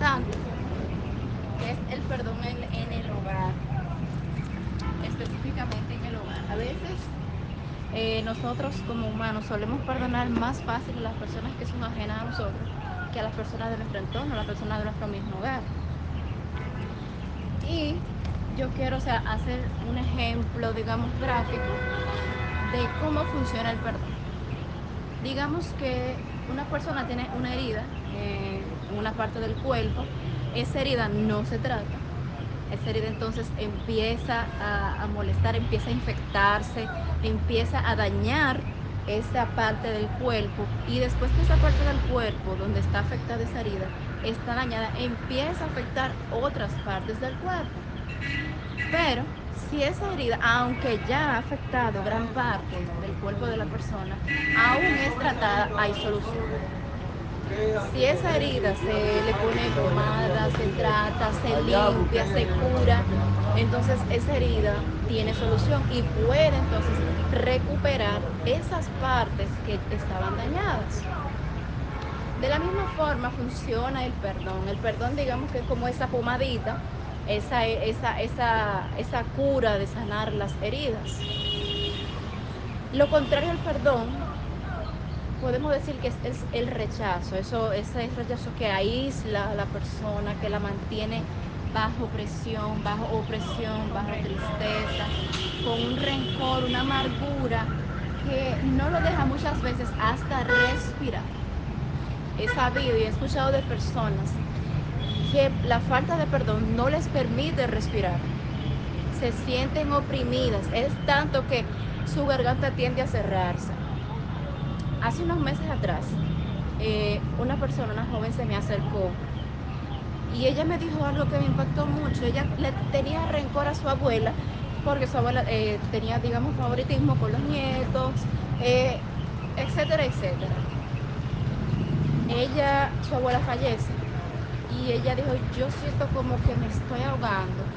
es el perdón en, el hogar, específicamente en el hogar. A veces eh, nosotros como humanos solemos perdonar más fácil a las personas que son ajenas a nosotros que a las personas de nuestro entorno, a las personas de nuestro mismo hogar. Y yo quiero o sea, hacer un ejemplo, digamos, gráfico de cómo funciona el perdón. Digamos que una persona tiene una herida en una parte del cuerpo, esa herida no se trata, esa herida entonces empieza a, a molestar, empieza a infectarse, empieza a dañar esa parte del cuerpo y después que esa parte del cuerpo donde está afectada esa herida está dañada, empieza a afectar otras partes del cuerpo. Pero si esa herida, aunque ya ha afectado gran parte del cuerpo de la persona, aún es tratada, hay solución. Si esa herida se le pone pomada, se trata, se limpia, se cura, entonces esa herida tiene solución y puede entonces recuperar esas partes que estaban dañadas. De la misma forma funciona el perdón. El perdón digamos que es como esa pomadita, esa, esa, esa, esa cura de sanar las heridas. Lo contrario al perdón, podemos decir que es, es el rechazo, eso, ese rechazo que aísla a la persona, que la mantiene bajo presión, bajo opresión, bajo tristeza, con un rencor, una amargura que no lo deja muchas veces hasta respirar. He sabido y he escuchado de personas que la falta de perdón no les permite respirar. Se sienten oprimidas, es tanto que su garganta tiende a cerrarse. Hace unos meses atrás, eh, una persona, una joven se me acercó y ella me dijo algo que me impactó mucho. Ella le tenía rencor a su abuela porque su abuela eh, tenía, digamos, favoritismo con los nietos, eh, etcétera, etcétera. Ella, su abuela fallece y ella dijo, yo siento como que me estoy ahogando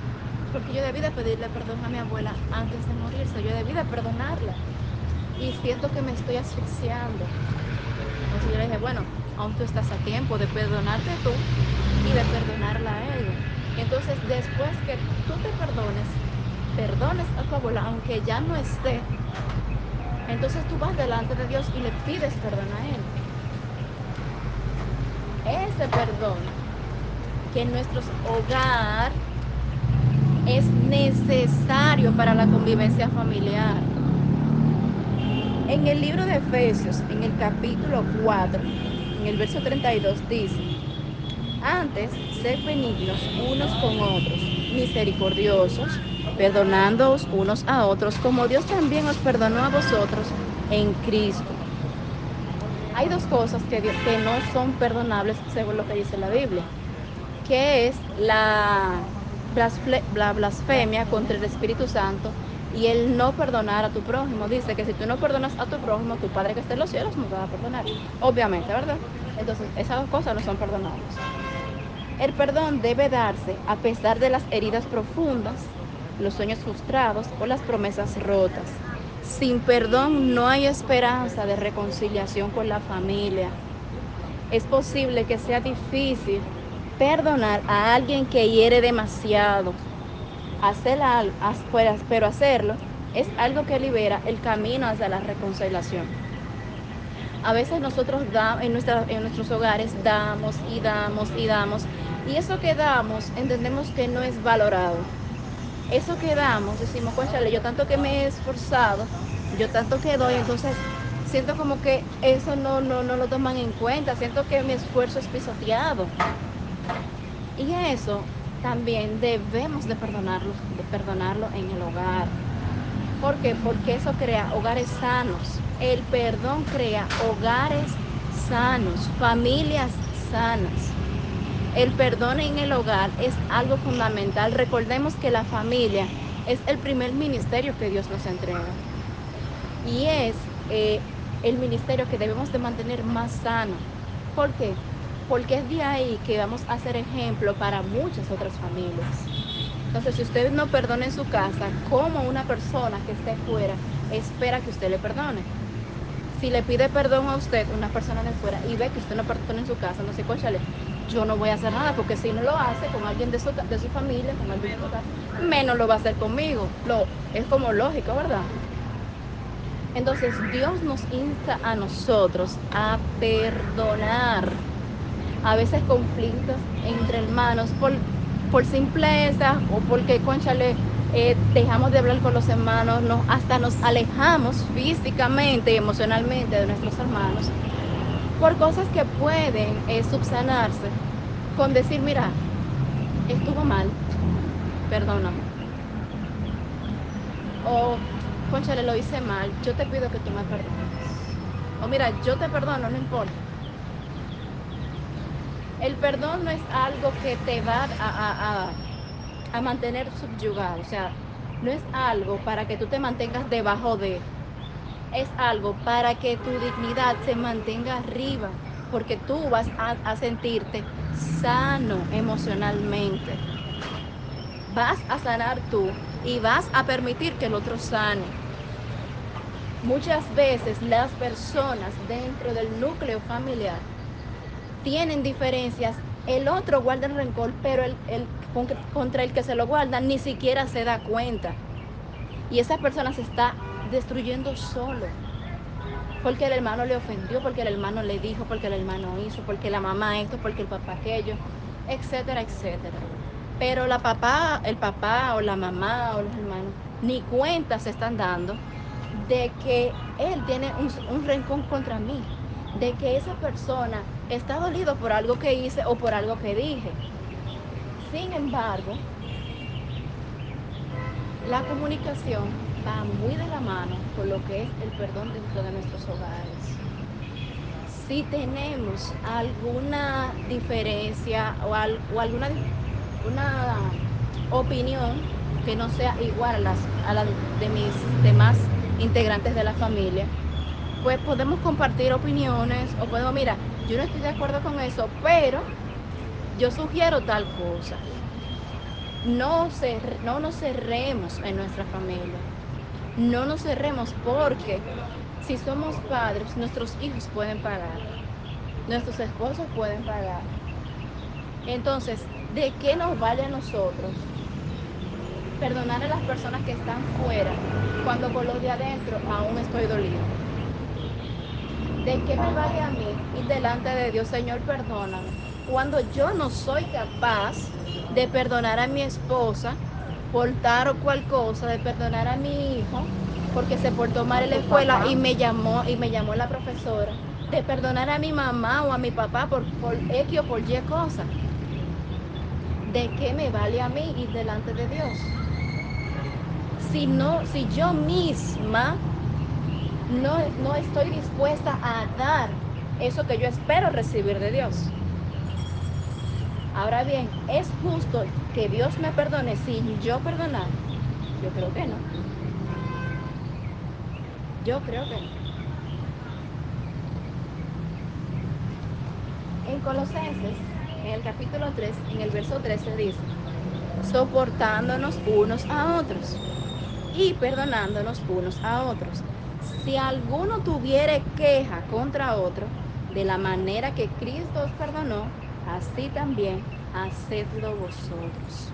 porque yo debí de pedirle perdón a mi abuela antes de morirse, yo debí de perdonarla y siento que me estoy asfixiando. Entonces yo le dije, bueno, aún tú estás a tiempo de perdonarte tú y de perdonarla a ella. Entonces, después que tú te perdones, perdones a tu abuela, aunque ya no esté, entonces tú vas delante de Dios y le pides perdón a Él. Ese perdón que en nuestros hogar es necesario para la convivencia familiar. En el libro de Efesios, en el capítulo 4, en el verso 32 dice, antes, sed benignos unos con otros, misericordiosos, perdonándoos unos a otros, como Dios también os perdonó a vosotros en Cristo. Hay dos cosas que, que no son perdonables según lo que dice la Biblia, que es la, la blasfemia contra el Espíritu Santo y el no perdonar a tu prójimo. Dice que si tú no perdonas a tu prójimo, tu Padre que está en los cielos no te va a perdonar. Obviamente, ¿verdad? Entonces, esas dos cosas no son perdonables. El perdón debe darse a pesar de las heridas profundas, los sueños frustrados o las promesas rotas. Sin perdón no hay esperanza de reconciliación con la familia. Es posible que sea difícil perdonar a alguien que hiere demasiado. Hacer algo, pero hacerlo es algo que libera el camino hacia la reconciliación. A veces nosotros en, nuestra, en nuestros hogares damos y damos y damos y eso que damos entendemos que no es valorado. Eso que damos, decimos, chale, yo tanto que me he esforzado, yo tanto que doy, entonces siento como que eso no, no, no lo toman en cuenta, siento que mi esfuerzo es pisoteado. Y eso también debemos de perdonarlo, de perdonarlo en el hogar. ¿Por qué? Porque eso crea hogares sanos. El perdón crea hogares sanos, familias sanas. El perdón en el hogar es algo fundamental. Recordemos que la familia es el primer ministerio que Dios nos entrega. Y es eh, el ministerio que debemos de mantener más sano. ¿Por qué? Porque es de ahí que vamos a ser ejemplo para muchas otras familias. Entonces, si usted no perdona en su casa, ¿cómo una persona que esté fuera espera que usted le perdone? Si le pide perdón a usted, una persona de fuera, y ve que usted no perdona en su casa, no sé, cóchale, yo no voy a hacer nada, porque si no lo hace con alguien de su, de su familia, con alguien de su casa, menos lo va a hacer conmigo. Lo, es como lógico, ¿verdad? Entonces Dios nos insta a nosotros a perdonar a veces conflictos entre hermanos por, por simpleza o porque, conchale, eh, dejamos de hablar con los hermanos, no, hasta nos alejamos físicamente y emocionalmente de nuestros hermanos por cosas que pueden eh, subsanarse con decir, mira, estuvo mal, perdóname. O, conchale, lo hice mal, yo te pido que tú me perdones. O mira, yo te perdono, no importa. El perdón no es algo que te va a, a a mantener subyugado. O sea, no es algo para que tú te mantengas debajo de. Es algo para que tu dignidad se mantenga arriba. Porque tú vas a, a sentirte sano emocionalmente. Vas a sanar tú y vas a permitir que el otro sane. Muchas veces las personas dentro del núcleo familiar tienen diferencias el otro guarda el rencor, pero el, el, contra el que se lo guarda ni siquiera se da cuenta. Y esa persona se está destruyendo solo. Porque el hermano le ofendió, porque el hermano le dijo, porque el hermano hizo, porque la mamá esto, porque el papá aquello, etcétera, etcétera. Pero la papá, el papá o la mamá o los hermanos ni cuenta se están dando de que él tiene un, un rencor contra mí, de que esa persona está dolido por algo que hice o por algo que dije. Sin embargo, la comunicación va muy de la mano con lo que es el perdón dentro de nuestros hogares. Si tenemos alguna diferencia o alguna una opinión que no sea igual a, las, a la de mis demás integrantes de la familia, pues podemos compartir opiniones o podemos, mira, yo no estoy de acuerdo con eso, pero yo sugiero tal cosa. No, cer no nos cerremos en nuestra familia. No nos cerremos porque si somos padres, nuestros hijos pueden pagar. Nuestros esposos pueden pagar. Entonces, ¿de qué nos vale a nosotros perdonar a las personas que están fuera cuando por los de adentro aún estoy dolido? ¿De qué me vale a mí ir delante de Dios, Señor, perdóname? Cuando yo no soy capaz de perdonar a mi esposa por tal o cual cosa, de perdonar a mi hijo porque se portó mal en la escuela y me llamó y me llamó la profesora, de perdonar a mi mamá o a mi papá por, por X o por Y cosa. ¿De qué me vale a mí ir delante de Dios? Si no, si yo misma no, no estoy dispuesta a dar eso que yo espero recibir de Dios. Ahora bien, ¿es justo que Dios me perdone sin yo perdonar? Yo creo que no. Yo creo que no. En Colosenses, en el capítulo 3, en el verso 13 dice, soportándonos unos a otros y perdonándonos unos a otros si alguno tuviere queja contra otro, de la manera que Cristo os perdonó, así también hacedlo vosotros.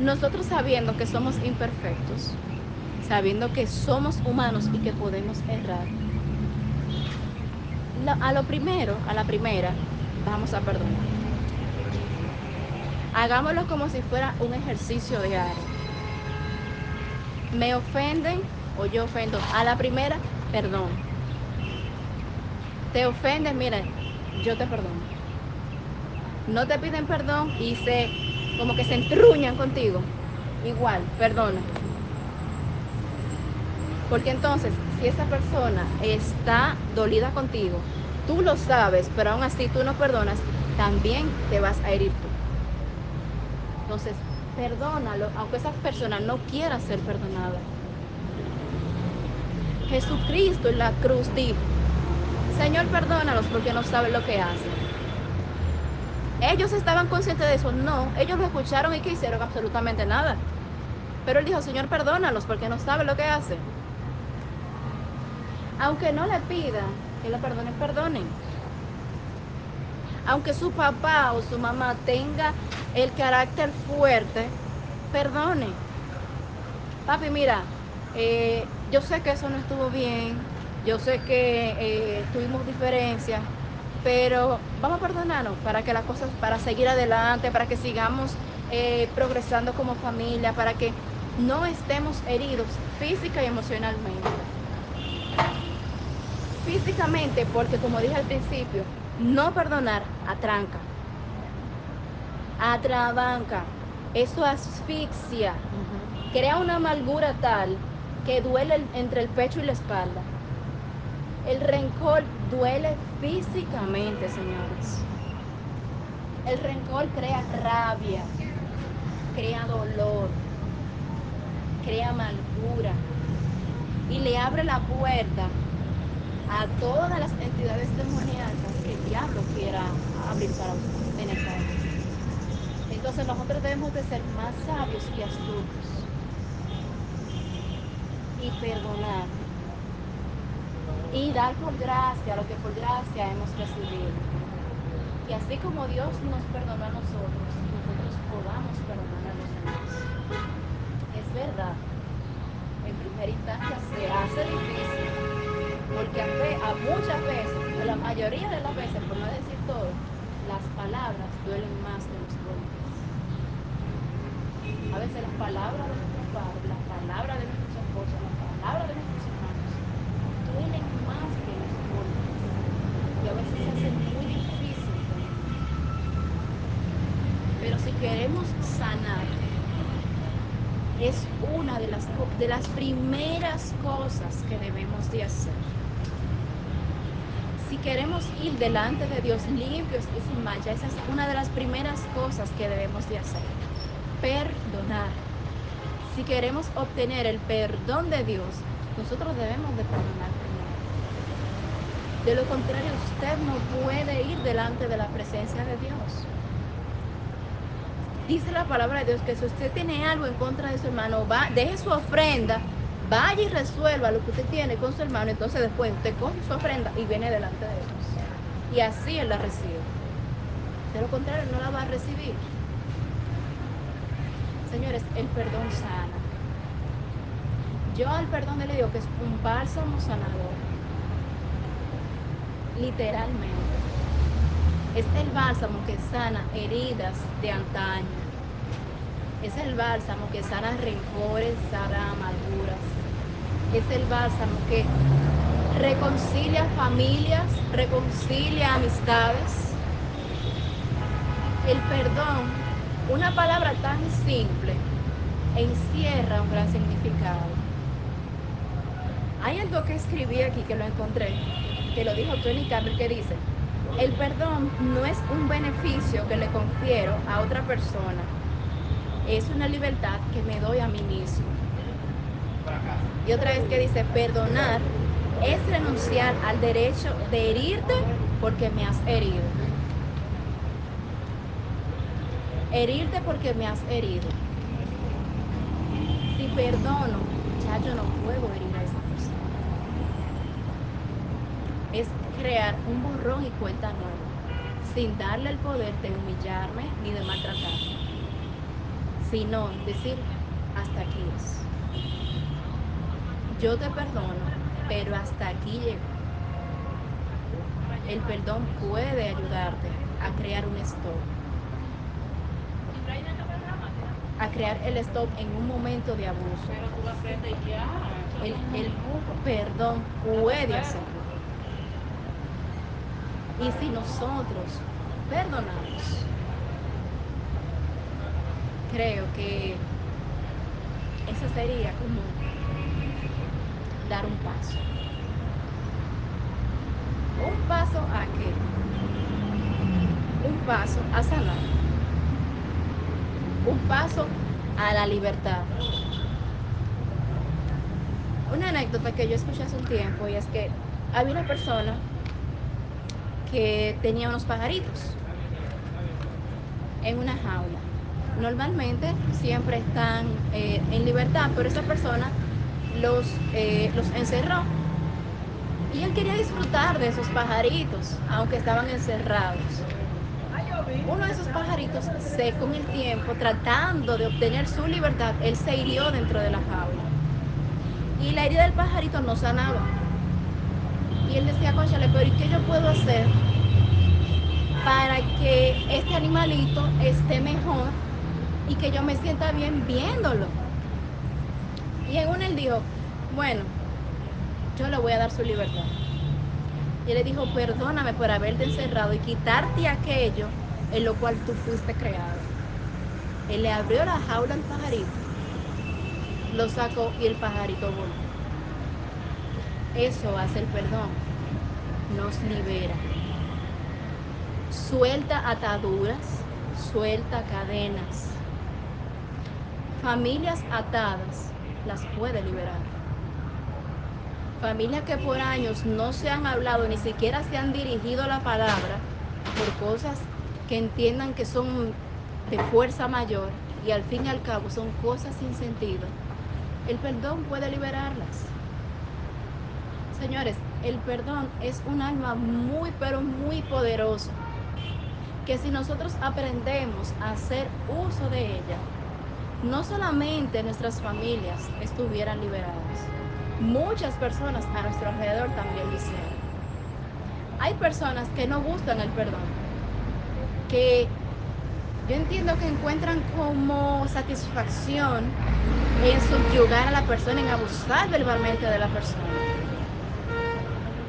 Nosotros sabiendo que somos imperfectos, sabiendo que somos humanos y que podemos errar, a lo primero, a la primera, vamos a perdonar. Hagámoslo como si fuera un ejercicio diario. Me ofenden, o yo ofendo. A la primera, perdón. Te ofendes, mira, yo te perdono. No te piden perdón y se como que se entruñan contigo. Igual, perdona. Porque entonces, si esa persona está dolida contigo, tú lo sabes, pero aún así tú no perdonas, también te vas a herir tú. Entonces, perdónalo, aunque esa persona no quiera ser perdonada. Jesucristo en la cruz dijo, Señor, perdónalos porque no saben lo que hacen. Ellos estaban conscientes de eso. No, ellos lo escucharon y que hicieron absolutamente nada. Pero él dijo, Señor, perdónalos porque no saben lo que hacen. Aunque no le pida que lo perdonen, perdonen. aunque su papá o su mamá tenga el carácter fuerte, perdone. Papi, mira, eh, yo sé que eso no estuvo bien, yo sé que eh, tuvimos diferencias, pero vamos a perdonarnos para que las cosas, para seguir adelante, para que sigamos eh, progresando como familia, para que no estemos heridos física y emocionalmente. Físicamente, porque como dije al principio, no perdonar atranca, atrabanca, eso asfixia, crea una amargura tal que duele entre el pecho y la espalda. El rencor duele físicamente, señores. El rencor crea rabia, crea dolor, crea amargura y le abre la puerta a todas las entidades demoníacas que el diablo quiera abrir para tener para Entonces nosotros debemos de ser más sabios y astutos y perdonar y dar por gracia lo que por gracia hemos recibido. Y así como Dios nos perdonó a nosotros, nosotros podamos perdonar a los demás. Es verdad, en primera instancia se hace difícil, porque a, muchas veces, o la mayoría de las veces, por no decir todo, las palabras duelen más que los golpes. A veces las palabras de nuestros padres, las palabras de nuestros esposos, las palabras de nuestros hermanos, duelen más que los golpes. Y a veces se hace muy difícil. Pero si queremos sanar, es una de las, primeras cosas que debemos de hacer. Si queremos ir delante de Dios limpios y sin mancha, esa es una de las primeras cosas que debemos de hacer. Perdonar. Si queremos obtener el perdón de Dios, nosotros debemos de perdonar primero. De lo contrario, usted no puede ir delante de la presencia de Dios. Dice la palabra de Dios que si usted tiene algo en contra de su hermano, va, deje su ofrenda vaya y resuelva lo que usted tiene con su hermano, entonces después usted coge su ofrenda y viene delante de Dios. Y así Él la recibe. De lo contrario, no la va a recibir. Señores, el perdón sana. Yo al perdón le digo que es un bálsamo sanador. Literalmente. Es el bálsamo que sana heridas de antaño. Es el bálsamo que sana rencores, sana amarguras, es el bálsamo que reconcilia familias, reconcilia amistades. El perdón, una palabra tan simple, encierra un gran significado. Hay algo que escribí aquí que lo encontré, que lo dijo Tony Campbell, que dice, el perdón no es un beneficio que le confiero a otra persona, es una libertad que me doy a mí mismo. Y otra vez que dice, perdonar es renunciar al derecho de herirte porque me has herido. Herirte porque me has herido. Si perdono, ya yo no puedo herir a persona. Es crear un borrón y cuenta nueva, sin darle el poder de humillarme ni de maltratarme, sino decir, hasta aquí es yo te perdono, pero hasta aquí llego. El perdón puede ayudarte a crear un stop. A crear el stop en un momento de abuso. El, el perdón puede hacerlo. Y si nosotros perdonamos, creo que eso sería como dar un paso. Un paso a qué? Un paso a sanar. Un paso a la libertad. Una anécdota que yo escuché hace un tiempo y es que había una persona que tenía unos pajaritos en una jaula. Normalmente siempre están eh, en libertad, pero esa persona los, eh, los encerró. Y él quería disfrutar de esos pajaritos, aunque estaban encerrados. uno de esos pajaritos se con el tiempo, tratando de obtener su libertad, él se hirió dentro de la jaula. Y la herida del pajarito no sanaba. Y él decía, conchale, pero ¿y qué yo puedo hacer para que este animalito esté mejor y que yo me sienta bien viéndolo? Y en uno él dijo, bueno, yo le voy a dar su libertad. Y él le dijo, perdóname por haberte encerrado y quitarte aquello en lo cual tú fuiste creado. Él le abrió la jaula al pajarito, lo sacó y el pajarito voló. Eso hace el perdón, nos libera. Suelta ataduras, suelta cadenas. Familias atadas las puede liberar. Familias que por años no se han hablado, ni siquiera se han dirigido la palabra por cosas que entiendan que son de fuerza mayor y al fin y al cabo son cosas sin sentido, el perdón puede liberarlas. Señores, el perdón es un alma muy, pero muy poderosa, que si nosotros aprendemos a hacer uso de ella, no solamente nuestras familias estuvieran liberadas, muchas personas a nuestro alrededor también lo hicieron. Hay personas que no gustan el perdón, que yo entiendo que encuentran como satisfacción en subyugar a la persona, en abusar verbalmente de la persona.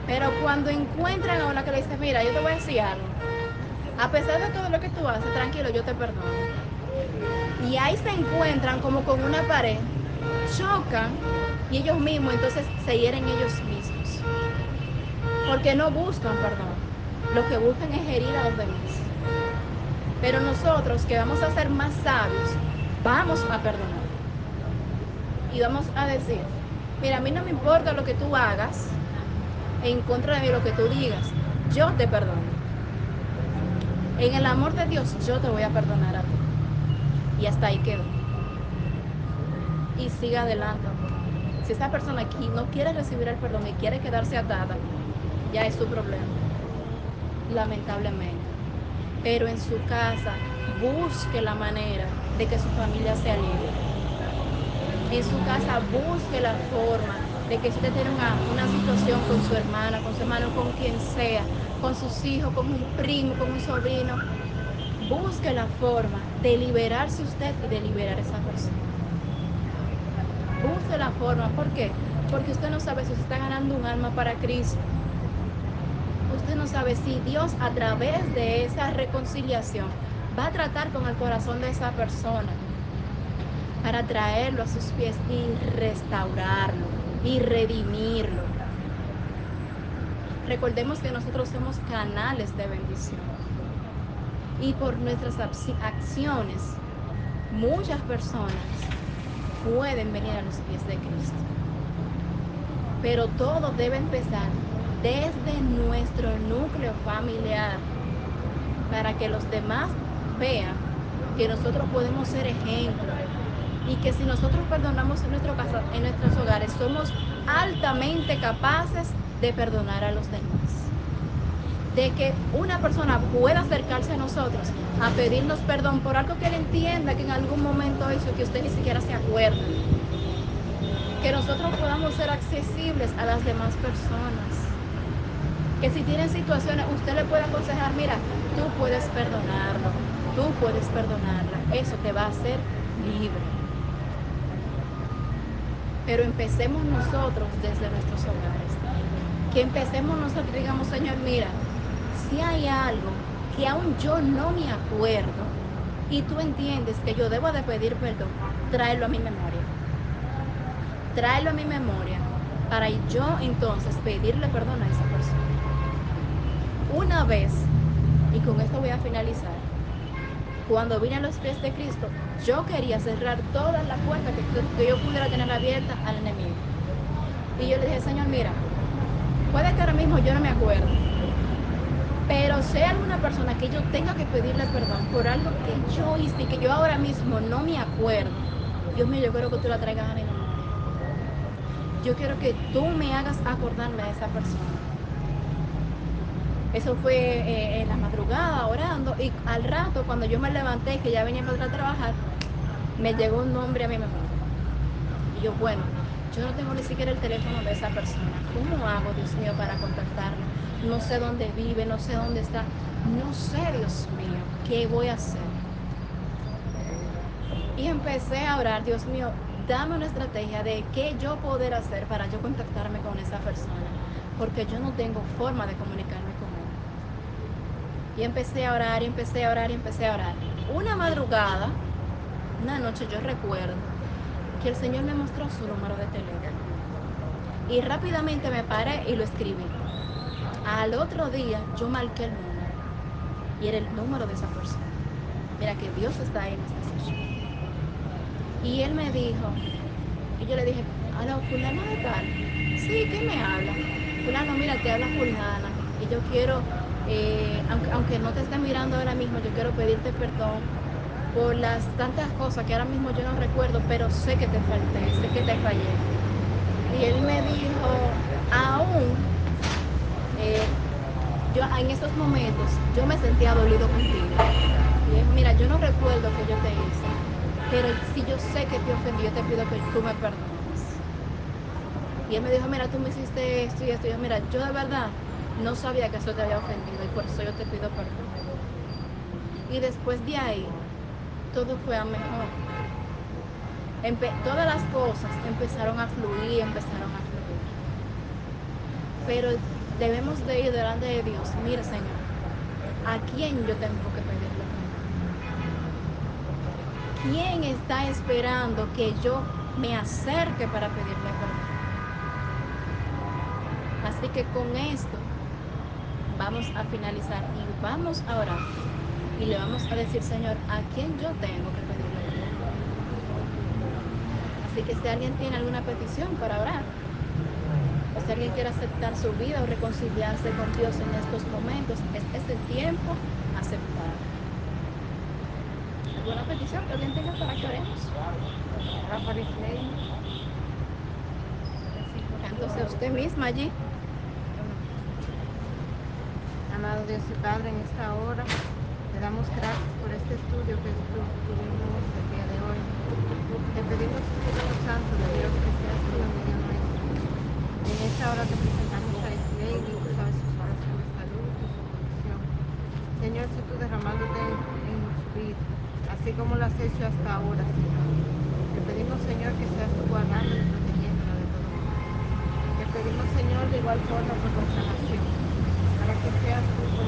Pero cuando encuentran a una que le dice, mira, yo te voy a decir algo, a pesar de todo lo que tú haces, tranquilo, yo te perdono. Y ahí se encuentran como con una pared, chocan y ellos mismos entonces se hieren ellos mismos. Porque no buscan perdón, lo que buscan es herir a los demás. Pero nosotros que vamos a ser más sabios, vamos a perdonar. Y vamos a decir, mira, a mí no me importa lo que tú hagas en contra de mí, lo que tú digas, yo te perdono. En el amor de Dios, yo te voy a perdonar a ti. Y hasta ahí quedo. Y siga adelante. Si esa persona aquí no quiere recibir el perdón y quiere quedarse atada, ya es su problema. Lamentablemente pero en su casa busque la manera de que su familia sea libre. En su casa busque la forma de que usted tiene una, situación con su hermana, con su hermano, con quien sea, con sus hijos, con un primo, con un sobrino, busque la forma de liberarse usted y de liberar a esa persona. Busque la forma, ¿por qué? Porque usted no sabe si usted está ganando un alma para Cristo usted no sabe si Dios a través de esa reconciliación va a tratar con el corazón de esa persona para traerlo a sus pies y restaurarlo y redimirlo. Recordemos que nosotros somos canales de bendición y por nuestras acciones muchas personas pueden venir a los pies de Cristo. Pero todo debe empezar desde nuestro núcleo familiar para que los demás vean que nosotros podemos ser ejemplo y que si nosotros perdonamos en, nuestro casa, en nuestros hogares somos altamente capaces de perdonar a los demás. De que una persona pueda acercarse a nosotros a pedirnos perdón por algo que él entienda que en algún momento hizo que usted ni siquiera se acuerda. Que nosotros podamos ser accesibles a las demás personas que si tienen situaciones, usted le puede aconsejar, mira, tú puedes perdonarlo, tú puedes perdonarla, eso te va a hacer libre. Pero empecemos nosotros desde nuestros hogares. Que empecemos nosotros, digamos, Señor, mira, si hay algo que aún yo no me acuerdo y tú entiendes que yo debo de pedir perdón, tráelo a mi memoria. Tráelo a mi memoria para yo entonces pedirle perdón a esa persona una vez, y con esto voy a finalizar, cuando vine a los pies de Cristo, yo quería cerrar todas las puertas que, yo pudiera tener abiertas al enemigo. Y yo le dije, Señor, mira, puede que ahora mismo yo no me acuerdo, pero sea alguna persona que yo tenga que pedirle perdón por algo que yo hice y que yo ahora mismo no me acuerdo, Dios mío, yo quiero que tú la traigas a mi memoria. Yo quiero que tú me hagas acordarme de esa persona Eso fue eh, en la madrugada orando y al rato cuando yo me levanté que ya venía para trabajar, me llegó un nombre a mi memoria. Y yo, bueno, yo no tengo ni siquiera el teléfono de esa persona. ¿Cómo hago, Dios mío, para contactarlo? No sé dónde vive, no sé dónde está. No sé, Dios mío, qué voy a hacer. Y empecé a orar, Dios mío, dame una estrategia de qué yo poder hacer para yo contactarme con esa persona, porque yo no tengo forma de comunicarme. Y empecé a orar, y empecé a orar, y empecé a orar. Una madrugada, una noche yo recuerdo que el Señor me mostró su número de teléfono. Y rápidamente me paré y lo escribí. Al otro día yo marqué el número y era el número de esa persona. Mira que Dios está ahí en esta sesión. Y él me dijo, y yo le dije, aló, fulano de tal. Sí, ¿qué me habla? Fulano, mira, te habla fulana. Y yo quiero, eh, aunque, no te esté mirando ahora mismo, yo quiero pedirte perdón por las tantas cosas que ahora mismo yo no recuerdo, pero sé que te falté, sé que te fallé. Y él me dijo, aún, eh, yo en esos momentos, yo me sentía dolido contigo. Y dijo, mira, yo no recuerdo que yo te hice, pero si yo sé que te ofendí, yo te pido que tú me perdones. Y él me dijo, mira, tú me hiciste esto y esto. Y yo, mira, yo de verdad no sabía que eso te había ofendido y por eso yo te pido perdón. Y después de ahí, todo fue a mejor. Todas las cosas empezaron a fluir, empezaron a fluir. Pero debemos de ir delante de Dios. Mire, Señor, ¿a quién yo tengo que pedirle ¿Quién está esperando que yo me acerque para pedirle perdón? Así que con esto vamos a finalizar y vamos a orar. Y le vamos a decir, Señor, ¿a quién yo tengo que pedirle? Así que si alguien tiene alguna petición para orar, o si alguien quiere aceptar su vida o reconciliarse con Dios en estos momentos, este es el tiempo aceptar alguna petición que alguien tenga para que oremos. Entonces usted misma allí. Amado Dios y Padre, en esta hora te damos gracias por este estudio que tuvimos el día de hoy. Te pedimos, Espíritu Santo de Dios, que seas tú en medio. En esta hora te presentamos a Isley y tú sabes su situación de salud y su condición. Señor, si tú derramándote en, su vida así como lo has hecho hasta ahora, Señor. Te pedimos, Señor, que seas tú guardando y protegiéndola de todo. Te pedimos, Señor, de igual forma por nuestra nación, para